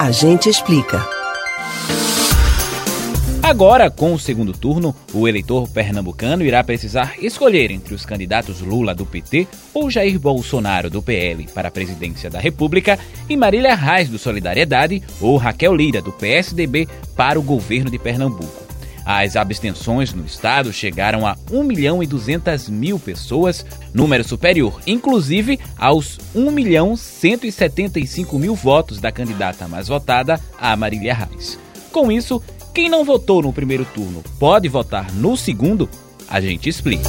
A gente explica. Agora, com o segundo turno, o eleitor pernambucano irá precisar escolher entre os candidatos Lula do PT ou Jair Bolsonaro do PL para a presidência da República e Marília Reis do Solidariedade ou Raquel Lira do PSDB para o governo de Pernambuco. As abstenções no estado chegaram a 1 milhão e 200 mil pessoas, número superior, inclusive, aos 1 milhão 175 mil votos da candidata mais votada, a Marília Reis. Com isso, quem não votou no primeiro turno pode votar no segundo? A gente explica.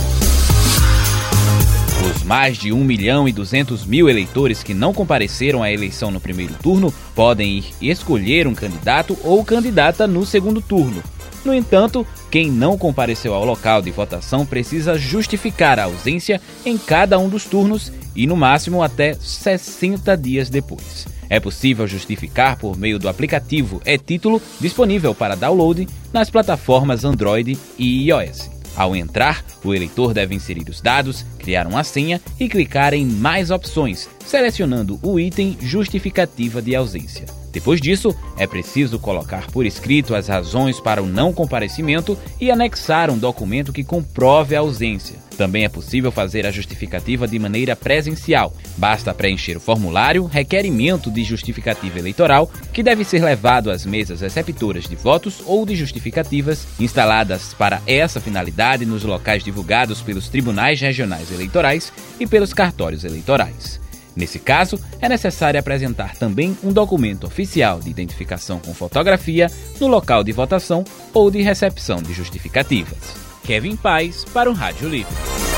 Os mais de 1 milhão e 200 mil eleitores que não compareceram à eleição no primeiro turno podem ir escolher um candidato ou candidata no segundo turno. No entanto, quem não compareceu ao local de votação precisa justificar a ausência em cada um dos turnos e, no máximo, até 60 dias depois. É possível justificar por meio do aplicativo e-Título disponível para download nas plataformas Android e iOS. Ao entrar, o eleitor deve inserir os dados, criar uma senha e clicar em Mais opções, selecionando o item Justificativa de ausência. Depois disso, é preciso colocar por escrito as razões para o não comparecimento e anexar um documento que comprove a ausência. Também é possível fazer a justificativa de maneira presencial. Basta preencher o formulário Requerimento de Justificativa Eleitoral, que deve ser levado às mesas receptoras de votos ou de justificativas instaladas para essa finalidade nos locais divulgados pelos tribunais regionais eleitorais e pelos cartórios eleitorais. Nesse caso, é necessário apresentar também um documento oficial de identificação com fotografia no local de votação ou de recepção de justificativas. Kevin Paz para o Rádio Livre.